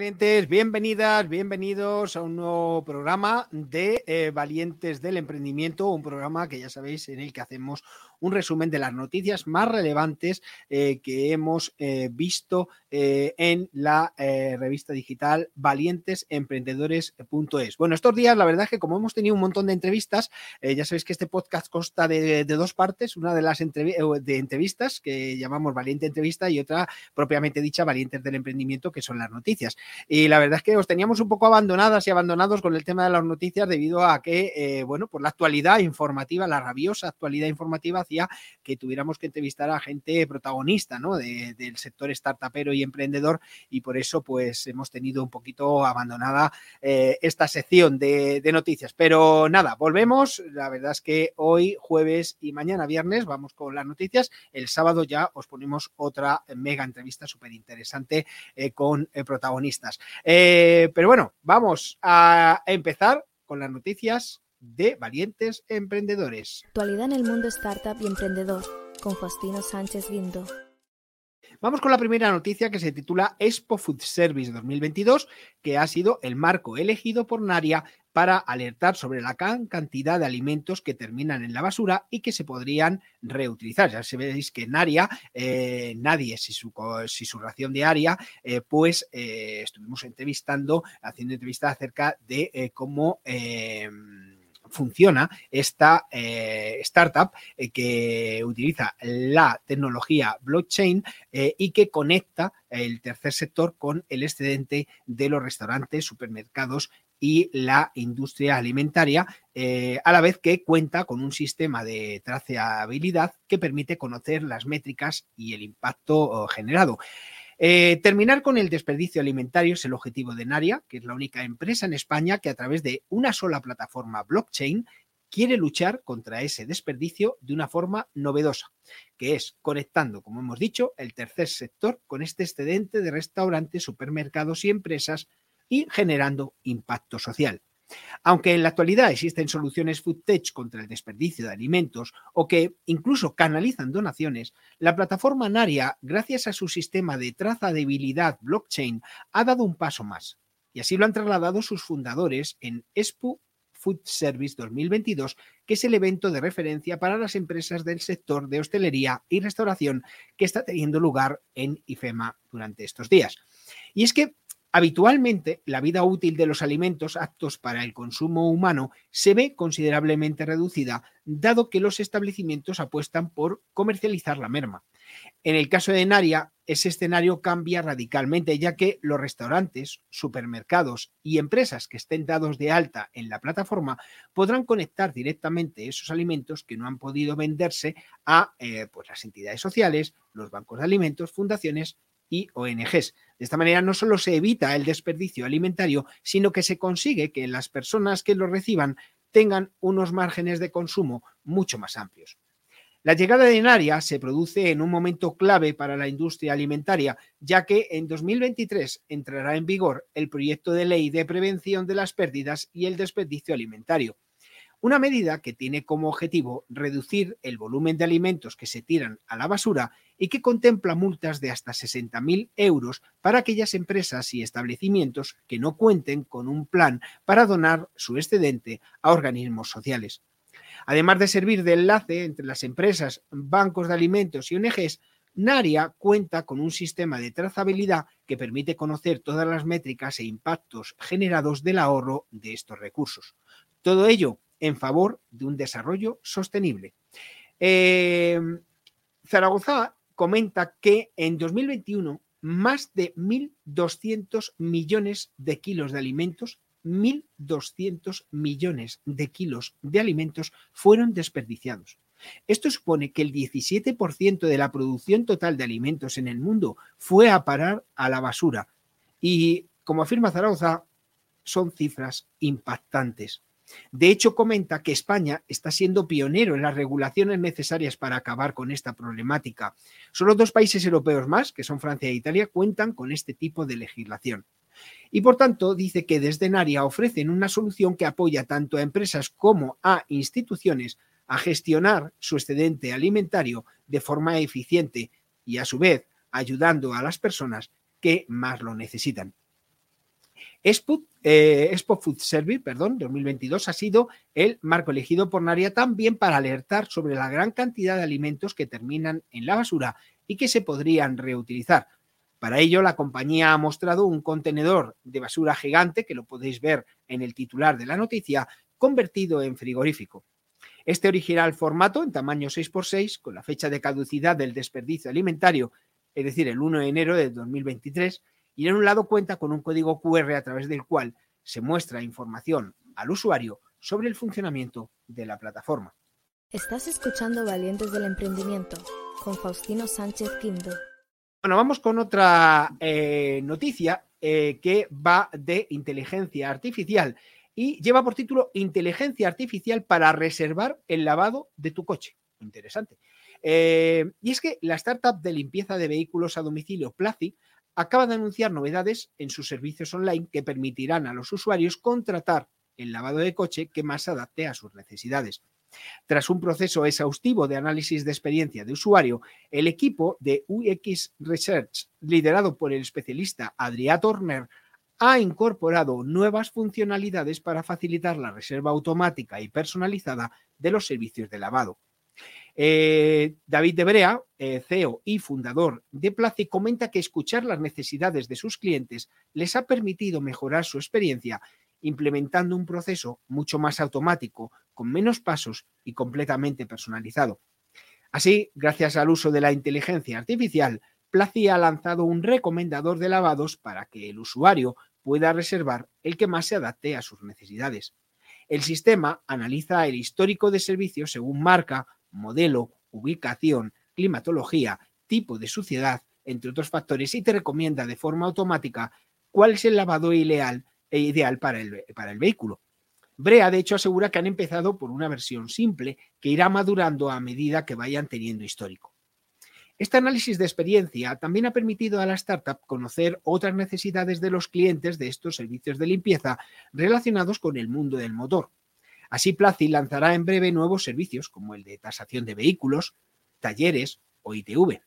Bienvenidas, bienvenidos a un nuevo programa de eh, Valientes del Emprendimiento, un programa que ya sabéis en el que hacemos un resumen de las noticias más relevantes eh, que hemos eh, visto en la revista digital valientesemprendedores.es. Bueno, estos días la verdad es que como hemos tenido un montón de entrevistas, ya sabéis que este podcast consta de, dos partes, una de las de entrevistas que llamamos Valiente Entrevista y otra propiamente dicha Valientes del Emprendimiento, que son las noticias. Y la verdad es que os teníamos un poco abandonadas y abandonados con el tema de las noticias debido a que, bueno, por la actualidad informativa, la rabiosa actualidad informativa que tuviéramos que entrevistar a gente protagonista ¿no? del sector startupero y emprendedor y por eso pues hemos tenido un poquito abandonada eh, esta sección de, noticias. Pero nada, volvemos. La verdad es que hoy jueves y mañana viernes vamos con las noticias. El sábado ya os ponemos otra mega entrevista súper interesante eh, con eh, pero bueno, vamos a empezar con las noticias de Valientes Emprendedores. Actualidad en el mundo startup y emprendedor con Faustino Sánchez Guindo. Vamos con la primera noticia que se titula Expo Food Service 2022, que ha sido el marco elegido por Naria para alertar sobre la gran cantidad de alimentos que terminan en la basura y que se podrían reutilizar. Ya sabéis que Naria, eh, nadie, si su, si su ración diaria, eh, pues eh, estuvimos entrevistando, haciendo entrevistas acerca de cómo funciona esta eh, startup eh, que utiliza la tecnología blockchain eh, y que conecta el tercer sector con el excedente de los restaurantes, supermercados y la industria alimentaria, a la vez que cuenta con un sistema de trazabilidad que permite conocer las métricas y el impacto generado. Eh, terminar con el desperdicio alimentario es el objetivo de Naria, que es la única empresa en España que a través de una sola plataforma blockchain quiere luchar contra ese desperdicio de una forma novedosa, que es conectando, como hemos dicho, el tercer sector con este excedente de restaurantes, supermercados y empresas y generando impacto social. Aunque en la actualidad existen soluciones FoodTech contra el desperdicio de alimentos o que incluso canalizan donaciones, la plataforma Naria, gracias a su sistema de trazabilidad blockchain, ha dado un paso más. Y así lo han trasladado sus fundadores en Expo Food Service 2022, que es el evento de referencia para las empresas del sector de hostelería y restauración que está teniendo lugar en IFEMA durante estos días. Y es que Habitualmente, la vida útil de los alimentos aptos para el consumo humano se ve considerablemente reducida, dado que los establecimientos apuestan por comercializar la merma. En el caso de Naria, ese escenario cambia radicalmente, ya que los restaurantes, supermercados y empresas que estén dados de alta en la plataforma podrán conectar directamente esos alimentos que no han podido venderse a eh, pues las entidades sociales, los bancos de alimentos, fundaciones y ONGs. De esta manera no solo se evita el desperdicio alimentario, sino que se consigue que las personas que lo reciban tengan unos márgenes de consumo mucho más amplios. La llegada de Naria se produce en un momento clave para la industria alimentaria, ya que en 2023 entrará en vigor el proyecto de ley de prevención de las pérdidas y el desperdicio alimentario. Una medida que tiene como objetivo reducir el volumen de alimentos que se tiran a la basura y que contempla multas de hasta 60.000 euros para aquellas empresas y establecimientos que no cuenten con un plan para donar su excedente a organismos sociales. Además de servir de enlace entre las empresas, bancos de alimentos y ONGs, Naria cuenta con un sistema de trazabilidad que permite conocer todas las métricas e impactos generados del ahorro de estos recursos. Todo ello en favor de un desarrollo sostenible. Eh, Zaragoza comenta que en 2021 más de 1.200 millones de kilos de alimentos, 1.200 millones de kilos de alimentos fueron desperdiciados. Esto supone que el 17% de la producción total de alimentos en el mundo fue a parar a la basura. Y, como afirma Zaragoza, son cifras impactantes. De hecho, comenta que España está siendo pionero en las regulaciones necesarias para acabar con esta problemática. Solo dos países europeos más, que son Francia e Italia, cuentan con este tipo de legislación. Y por tanto, dice que desde Naria ofrecen una solución que apoya tanto a empresas como a instituciones a gestionar su excedente alimentario de forma eficiente y a su vez ayudando a las personas que más lo necesitan. Expo, eh, Food Service perdón, 2022 ha sido el marco elegido por Naria también para alertar sobre la gran cantidad de alimentos que terminan en la basura y que se podrían reutilizar. Para ello, la compañía ha mostrado un contenedor de basura gigante, que lo podéis ver en el titular de la noticia, convertido en frigorífico. Este original formato, en tamaño 6x6, con la fecha de caducidad del desperdicio alimentario, es decir, el 1 de enero de 2023, y en un lado cuenta con un código QR a través del cual se muestra información al usuario sobre el funcionamiento de la plataforma. Estás escuchando Valientes del Emprendimiento con Faustino Sánchez Quinto. Bueno, vamos con otra eh, noticia eh, que va de inteligencia artificial y lleva por título Inteligencia Artificial para reservar el lavado de tu coche. Interesante. Eh, y es que la startup de limpieza de vehículos a domicilio Placi acaba de anunciar novedades en sus servicios online que permitirán a los usuarios contratar el lavado de coche que más adapte a sus necesidades. Tras un proceso exhaustivo de análisis de experiencia de usuario, el equipo de UX Research, liderado por el especialista Adrià Turner, ha incorporado nuevas funcionalidades para facilitar la reserva automática y personalizada de los servicios de lavado. Eh, David Debrea, eh, CEO y fundador de Placi, comenta que escuchar las necesidades de sus clientes les ha permitido mejorar su experiencia implementando un proceso mucho más automático, con menos pasos y completamente personalizado. Así, gracias al uso de la inteligencia artificial, Placi ha lanzado un recomendador de lavados para que el usuario pueda reservar el que más se adapte a sus necesidades. El sistema analiza el histórico de servicios según marca, modelo, ubicación, climatología, tipo de suciedad, entre otros factores, y te recomienda de forma automática cuál es el lavado ideal e ideal para el, para el vehículo. Brea, de hecho, asegura que han empezado por una versión simple que irá madurando a medida que vayan teniendo histórico. Este análisis de experiencia también ha permitido a la startup conocer otras necesidades de los clientes de estos servicios de limpieza relacionados con el mundo del motor. Así, Placi lanzará en breve nuevos servicios como el de tasación de vehículos, talleres o ITV.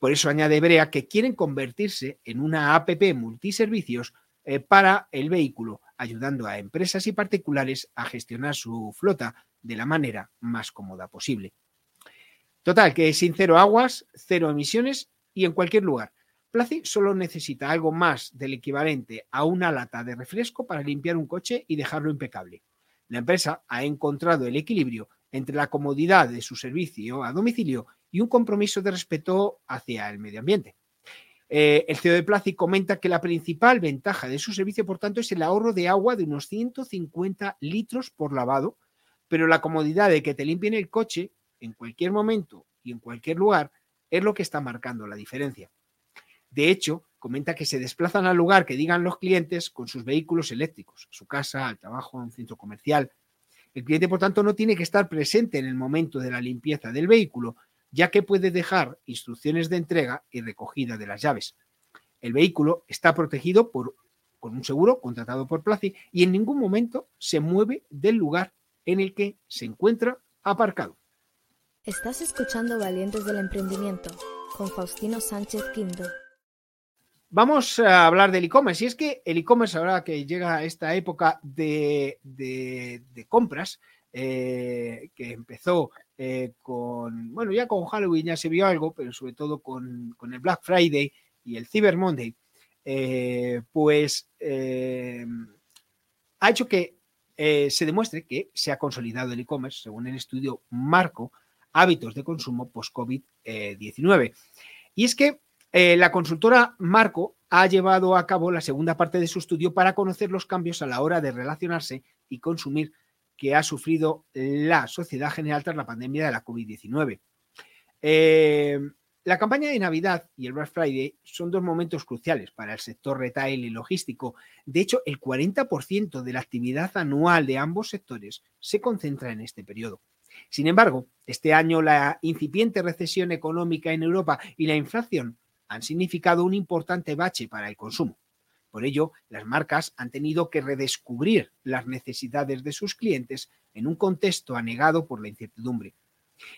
Por eso añade Brea que quieren convertirse en una APP multiservicios eh, para el vehículo, ayudando a empresas y particulares a gestionar su flota de la manera más cómoda posible. Total, que sin cero aguas, cero emisiones y en cualquier lugar. Placi solo necesita algo más del equivalente a una lata de refresco para limpiar un coche y dejarlo impecable. La empresa ha encontrado el equilibrio entre la comodidad de su servicio a domicilio y un compromiso de respeto hacia el medio ambiente. Eh, el CEO de Placi comenta que la principal ventaja de su servicio, por tanto, es el ahorro de agua de unos 150 litros por lavado, pero la comodidad de que te limpien el coche en cualquier momento y en cualquier lugar es lo que está marcando la diferencia. De hecho, comenta que se desplazan al lugar que digan los clientes con sus vehículos eléctricos, a su casa, al trabajo, a un centro comercial. El cliente, por tanto, no tiene que estar presente en el momento de la limpieza del vehículo, ya que puede dejar instrucciones de entrega y recogida de las llaves. El vehículo está protegido por, con un seguro contratado por Placi y en ningún momento se mueve del lugar en el que se encuentra aparcado. Estás escuchando Valientes del Emprendimiento con Faustino Sánchez Quinto. Vamos a hablar del e-commerce. Y es que el e-commerce, ahora que llega esta época de, compras, eh, que empezó eh, con, bueno, ya con Halloween ya se vio algo, pero sobre todo con, el Black Friday y el Cyber Monday, eh, pues ha hecho que se demuestre que se ha consolidado el e-commerce, según el estudio Marco, hábitos de consumo post-COVID-19. Y es que la consultora Marco ha llevado a cabo la segunda parte de su estudio para conocer los cambios a la hora de relacionarse y consumir que ha sufrido la sociedad general tras la pandemia de la COVID-19. Eh, la campaña de Navidad y el Black Friday son dos momentos cruciales para el sector retail y logístico. De hecho, el 40% de la actividad anual de ambos sectores se concentra en este periodo. Sin embargo, este año la incipiente recesión económica en Europa y la inflación han significado un importante bache para el consumo. Por ello, las marcas han tenido que redescubrir las necesidades de sus clientes en un contexto anegado por la incertidumbre.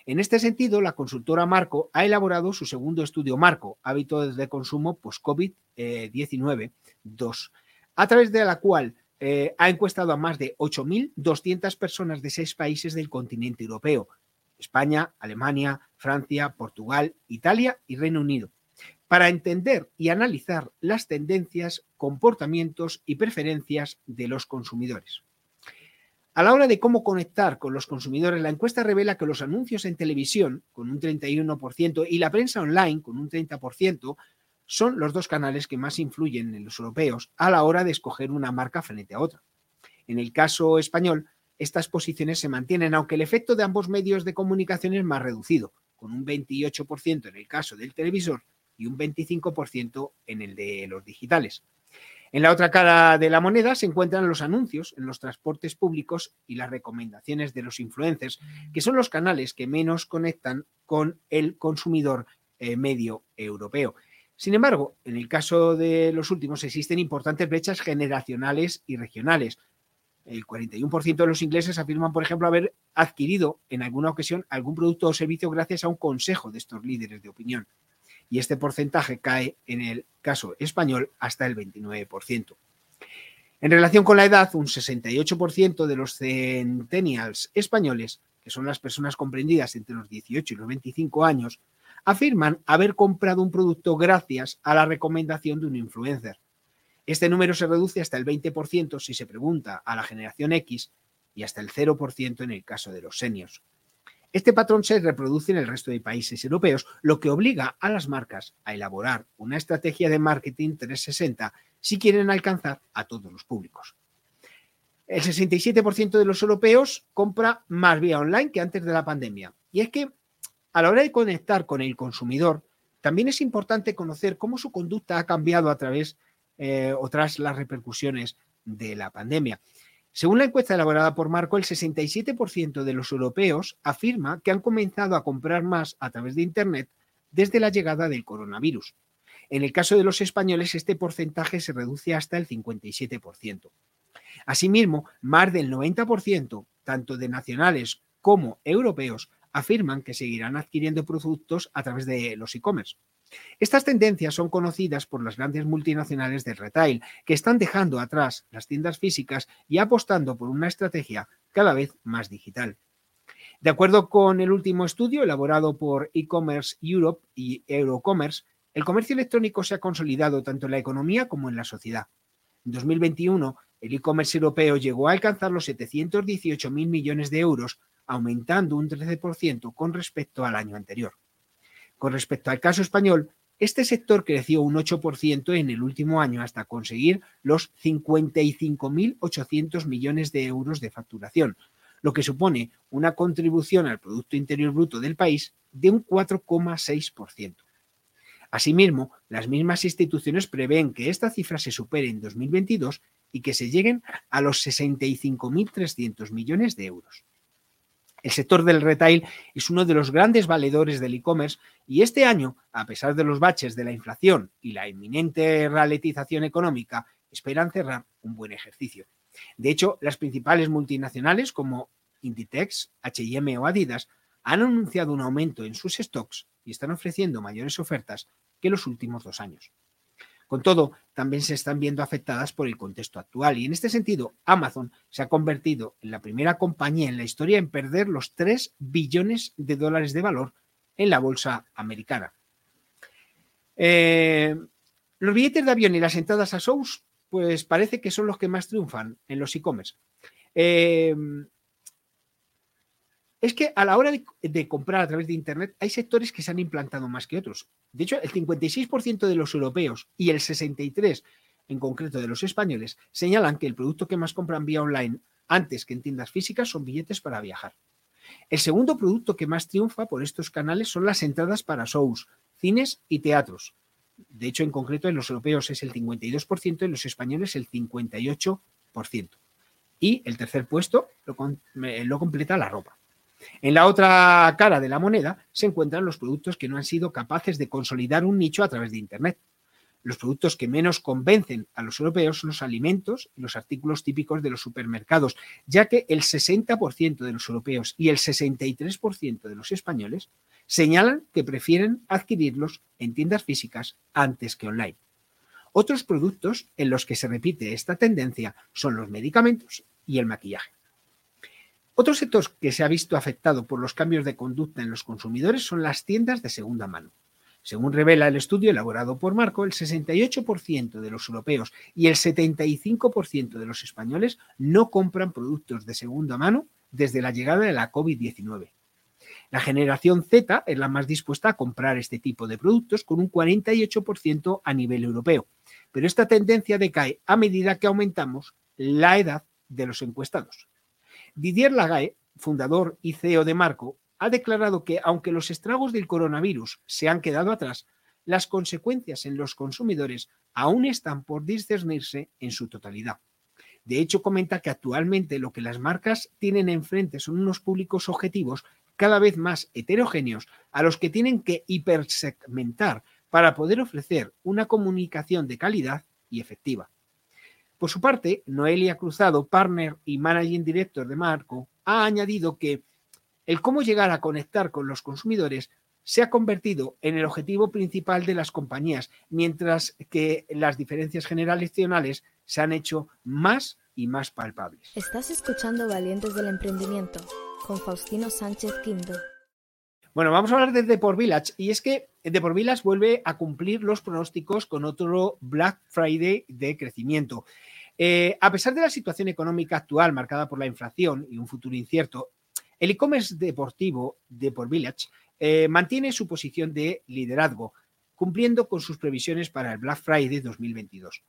En este sentido, la consultora Marco ha elaborado su segundo estudio Marco, Hábitos de Consumo Post-COVID-19-2, a través de la cual eh, ha encuestado a más de 8.200 personas de seis países del continente europeo, España, Alemania, Francia, Portugal, Italia y Reino Unido, para entender y analizar las tendencias, comportamientos y preferencias de los consumidores. A la hora de cómo conectar con los consumidores, la encuesta revela que los anuncios en televisión, con un 31%, y la prensa online, con un 30%, son los dos canales que más influyen en los europeos a la hora de escoger una marca frente a otra. En el caso español, estas posiciones se mantienen, aunque el efecto de ambos medios de comunicación es más reducido, con un 28% en el caso del televisor y un 25% en el de los digitales. En la otra cara de la moneda se encuentran los anuncios en los transportes públicos y las recomendaciones de los influencers, que son los canales que menos conectan con el consumidor eh, medio europeo. Sin embargo, en el caso de los últimos existen importantes brechas generacionales y regionales. El 41% de los ingleses afirman, por ejemplo, haber adquirido en alguna ocasión algún producto o servicio gracias a un consejo de estos líderes de opinión y este porcentaje cae en el caso español hasta el 29%. En relación con la edad, un 68% de los centennials españoles, que son las personas comprendidas entre los 18 y los 25 años, afirman haber comprado un producto gracias a la recomendación de un influencer. Este número se reduce hasta el 20% si se pregunta a la generación X y hasta el 0% en el caso de los seniors. Este patrón se reproduce en el resto de países europeos, lo que obliga a las marcas a elaborar una estrategia de marketing 360 si quieren alcanzar a todos los públicos. El 67% de los europeos compra más vía online que antes de la pandemia. Y es que a la hora de conectar con el consumidor, también es importante conocer cómo su conducta ha cambiado a través eh, o tras las repercusiones de la pandemia. Según la encuesta elaborada por Marco, el 67% de los europeos afirma que han comenzado a comprar más a través de Internet desde la llegada del coronavirus. En el caso de los españoles, este porcentaje se reduce hasta el 57%. Asimismo, más del 90%, tanto de nacionales como europeos, afirman que seguirán adquiriendo productos a través de los e-commerce. Estas tendencias son conocidas por las grandes multinacionales del retail, que están dejando atrás las tiendas físicas y apostando por una estrategia cada vez más digital. De acuerdo con el último estudio elaborado por e-commerce Europe y Eurocommerce, el comercio electrónico se ha consolidado tanto en la economía como en la sociedad. En 2021, el e-commerce europeo llegó a alcanzar los 718.000 millones de euros, aumentando un 13% con respecto al año anterior. Con respecto al caso español, este sector creció un 8% en el último año hasta conseguir los 55.800 millones de euros de facturación, lo que supone una contribución al Producto Interior Bruto del país de un 4,6%. Asimismo, las mismas instituciones prevén que esta cifra se supere en 2022 y que se lleguen a los 65.300 millones de euros. El sector del retail es uno de los grandes valedores del e-commerce y este año, a pesar de los baches de la inflación y la inminente ralentización económica, esperan cerrar un buen ejercicio. De hecho, las principales multinacionales como Inditex, H&M o Adidas han anunciado un aumento en sus stocks y están ofreciendo mayores ofertas que los últimos dos años. Con todo, también se están viendo afectadas por el contexto actual y en este sentido Amazon se ha convertido en la primera compañía en la historia en perder los 3 billones de dólares de valor en la bolsa americana. Eh, los billetes de avión y las entradas a shows, pues parece que son los que más triunfan en los e-commerce. Eh, es que a la hora de, comprar a través de Internet hay sectores que se han implantado más que otros. De hecho, el 56% de los europeos y el 63% en concreto de los españoles señalan que el producto que más compran vía online antes que en tiendas físicas son billetes para viajar. El segundo producto que más triunfa por estos canales son las entradas para shows, cines y teatros. De hecho, en concreto, en los europeos es el 52% y en los españoles el 58%. Y el tercer puesto lo, lo completa la ropa. En la otra cara de la moneda se encuentran los productos que no han sido capaces de consolidar un nicho a través de Internet. Los productos que menos convencen a los europeos son los alimentos y los artículos típicos de los supermercados, ya que el 60% de los europeos y el 63% de los españoles señalan que prefieren adquirirlos en tiendas físicas antes que online. Otros productos en los que se repite esta tendencia son los medicamentos y el maquillaje. Otro sector que se ha visto afectado por los cambios de conducta en los consumidores son las tiendas de segunda mano. Según revela el estudio elaborado por Marco, el 68% de los europeos y el 75% de los españoles no compran productos de segunda mano desde la llegada de la COVID-19. La generación Z es la más dispuesta a comprar este tipo de productos con un 48% a nivel europeo, pero esta tendencia decae a medida que aumentamos la edad de los encuestados. Didier Lagae, fundador y CEO de Marco, ha declarado que aunque los estragos del coronavirus se han quedado atrás, las consecuencias en los consumidores aún están por discernirse en su totalidad. De hecho, comenta que actualmente lo que las marcas tienen enfrente son unos públicos objetivos cada vez más heterogéneos a los que tienen que hipersegmentar para poder ofrecer una comunicación de calidad y efectiva. Por su parte, Noelia Cruzado, partner y managing director de Marco, ha añadido que el cómo llegar a conectar con los consumidores se ha convertido en el objetivo principal de las compañías, mientras que las diferencias generacionales se han hecho más y más palpables. Estás escuchando Valientes del Emprendimiento con Faustino Sánchez Quinto. Bueno, vamos a hablar de Deport Village y es que Deport Village vuelve a cumplir los pronósticos con otro Black Friday de crecimiento. Eh, a pesar de la situación económica actual marcada por la inflación y un futuro incierto, el e-commerce deportivo de Por Village eh, mantiene su posición de liderazgo, cumpliendo con sus previsiones para el Black Friday 2022.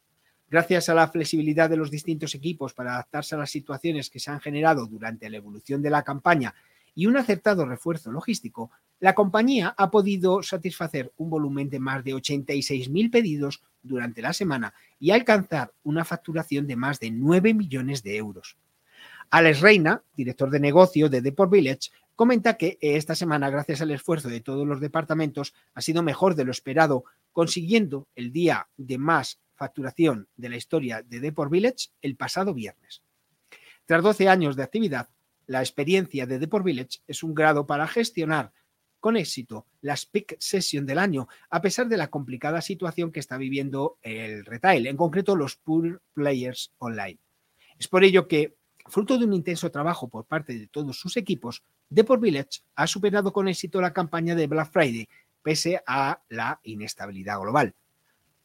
Gracias a la flexibilidad de los distintos equipos para adaptarse a las situaciones que se han generado durante la evolución de la campaña y un acertado refuerzo logístico, la compañía ha podido satisfacer un volumen de más de 86.000 pedidos durante la semana y alcanzar una facturación de más de 9 millones de euros. Alex Reina, director de negocio de Deport Village, comenta que esta semana, gracias al esfuerzo de todos los departamentos, ha sido mejor de lo esperado, consiguiendo el día de más facturación de la historia de Deport Village el pasado viernes. Tras 12 años de actividad, la experiencia de Deport Village es un grado para gestionar con éxito las peak session del año, a pesar de la complicada situación que está viviendo el retail, en concreto los pool players online. Es por ello que Fruto de un intenso trabajo por parte de todos sus equipos, Deport Village ha superado con éxito la campaña de Black Friday, pese a la inestabilidad global.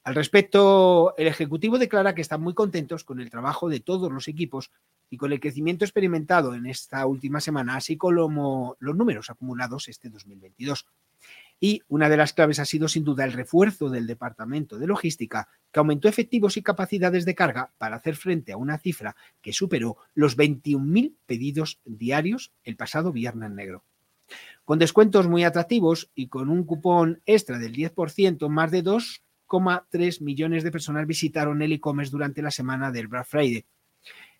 Al respecto, el Ejecutivo declara que están muy contentos con el trabajo de todos los equipos y con el crecimiento experimentado en esta última semana, así como los números acumulados este 2022. Y una de las claves ha sido sin duda el refuerzo del Departamento de Logística, que aumentó efectivos y capacidades de carga para hacer frente a una cifra que superó los 21.000 pedidos diarios el pasado viernes negro. Con descuentos muy atractivos y con un cupón extra del 10%, más de 2,3 millones de personas visitaron el e-commerce durante la semana del Black Friday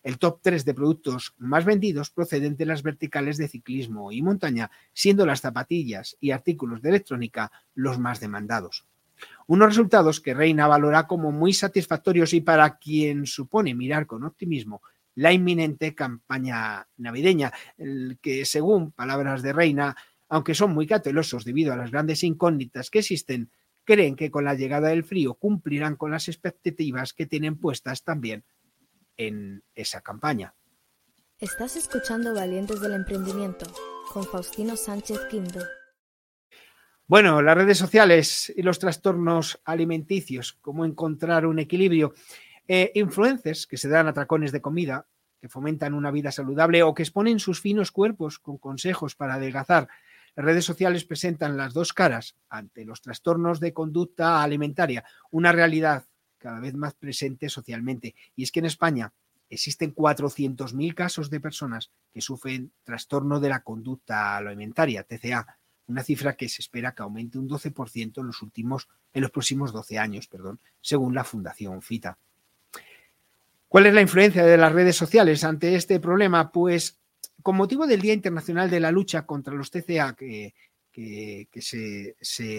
el top 3 de productos más vendidos proceden de las verticales de ciclismo y montaña, siendo las zapatillas y artículos de electrónica los más demandados. Unos resultados que Reina valora como muy satisfactorios y para quien supone mirar con optimismo la inminente campaña navideña, que según palabras de Reina, aunque son muy cautelosos debido a las grandes incógnitas que existen, creen que con la llegada del frío cumplirán con las expectativas que tienen puestas también en esa campaña. Estás escuchando Valientes del Emprendimiento con Faustino Sánchez Quinto. Bueno, las redes sociales y los trastornos alimenticios, cómo encontrar un equilibrio. Eh, influencers que se dan atracones de comida, que fomentan una vida saludable o que exponen sus finos cuerpos con consejos para adelgazar. Las redes sociales presentan las dos caras ante los trastornos de conducta alimentaria, una realidad cada vez más presente socialmente. Y es que en España existen 400.000 casos de personas que sufren trastorno de la conducta alimentaria, TCA, una cifra que se espera que aumente un 12% en los, últimos, en los próximos 12 años, perdón, según la Fundación FITA. ¿Cuál es la influencia de las redes sociales ante este problema? Pues con motivo del Día Internacional de la Lucha contra los TCA que, se,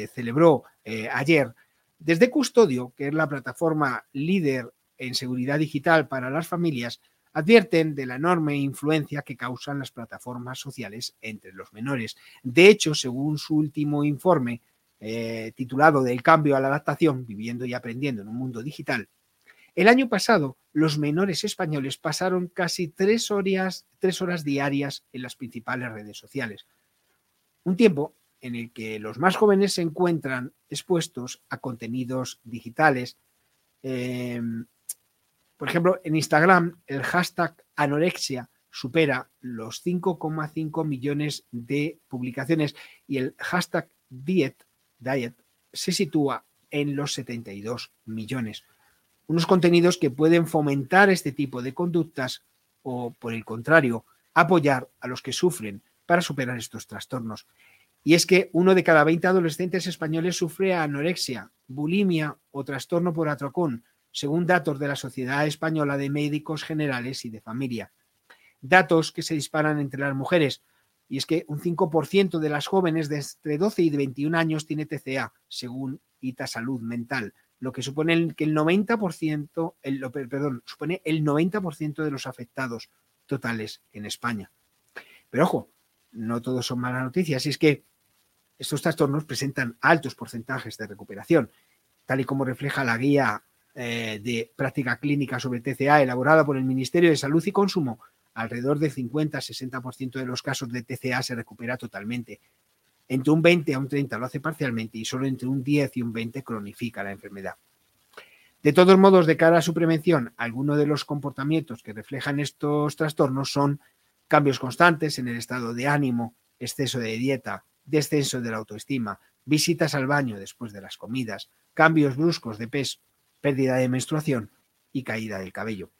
celebró eh, ayer, desde Custodio, que es la plataforma líder en seguridad digital para las familias, advierten de la enorme influencia que causan las plataformas sociales entre los menores. De hecho, según su último informe, eh, titulado Del cambio a la adaptación, viviendo y aprendiendo en un mundo digital, el año pasado los menores españoles pasaron casi tres horas, tres horas diarias en las principales redes sociales. Un tiempo en el que los más jóvenes se encuentran expuestos a contenidos digitales, eh, por ejemplo, en Instagram el hashtag anorexia supera los 5,5 millones de publicaciones y el hashtag diet, diet se sitúa en los 72 millones. Unos contenidos que pueden fomentar este tipo de conductas o, por el contrario, apoyar a los que sufren para superar estos trastornos. Y es que uno de cada 20 adolescentes españoles sufre anorexia, bulimia o trastorno por atracón, según datos de la Sociedad Española de Médicos Generales y de Familia. Datos que se disparan entre las mujeres. Y es que un 5% de las jóvenes de entre 12 y 21 años tiene TCA, según ITA Salud Mental, lo que supone que el 90%, el, perdón, supone el 90% de los afectados totales en España. Pero ojo, no todos son malas noticias, y es que estos trastornos presentan altos porcentajes de recuperación, tal y como refleja la guía eh, de práctica clínica sobre TCA elaborada por el Ministerio de Salud y Consumo, alrededor del 50-60% de los casos de TCA se recupera totalmente. Entre un 20 a un 30 lo hace parcialmente y solo entre un 10 y un 20 cronifica la enfermedad. De todos modos, de cara a su prevención, algunos de los comportamientos que reflejan estos trastornos son cambios constantes en el estado de ánimo, exceso de dieta, descenso de la autoestima, visitas al baño después de las comidas, cambios bruscos de peso, pérdida de menstruación y caída del cabello.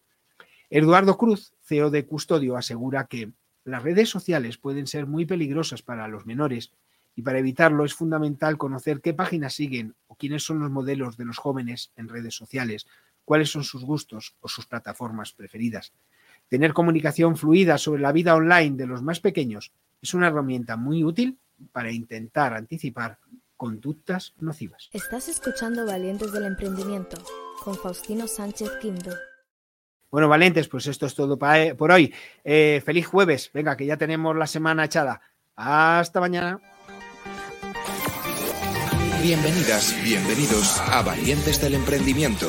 Eduardo Cruz, CEO de Custodio, asegura que las redes sociales pueden ser muy peligrosas para los menores y para evitarlo es fundamental conocer qué páginas siguen o quiénes son los modelos de los jóvenes en redes sociales, cuáles son sus gustos o sus plataformas preferidas. Tener comunicación fluida sobre la vida online de los más pequeños es una herramienta muy útil para intentar anticipar conductas nocivas. Estás escuchando Valientes del Emprendimiento con Faustino Sánchez Quinto. Bueno, valientes, pues esto es todo eh, por hoy. Eh, feliz jueves. Venga, que ya tenemos la semana echada. Hasta mañana. Bienvenidas, bienvenidos a Valientes del Emprendimiento.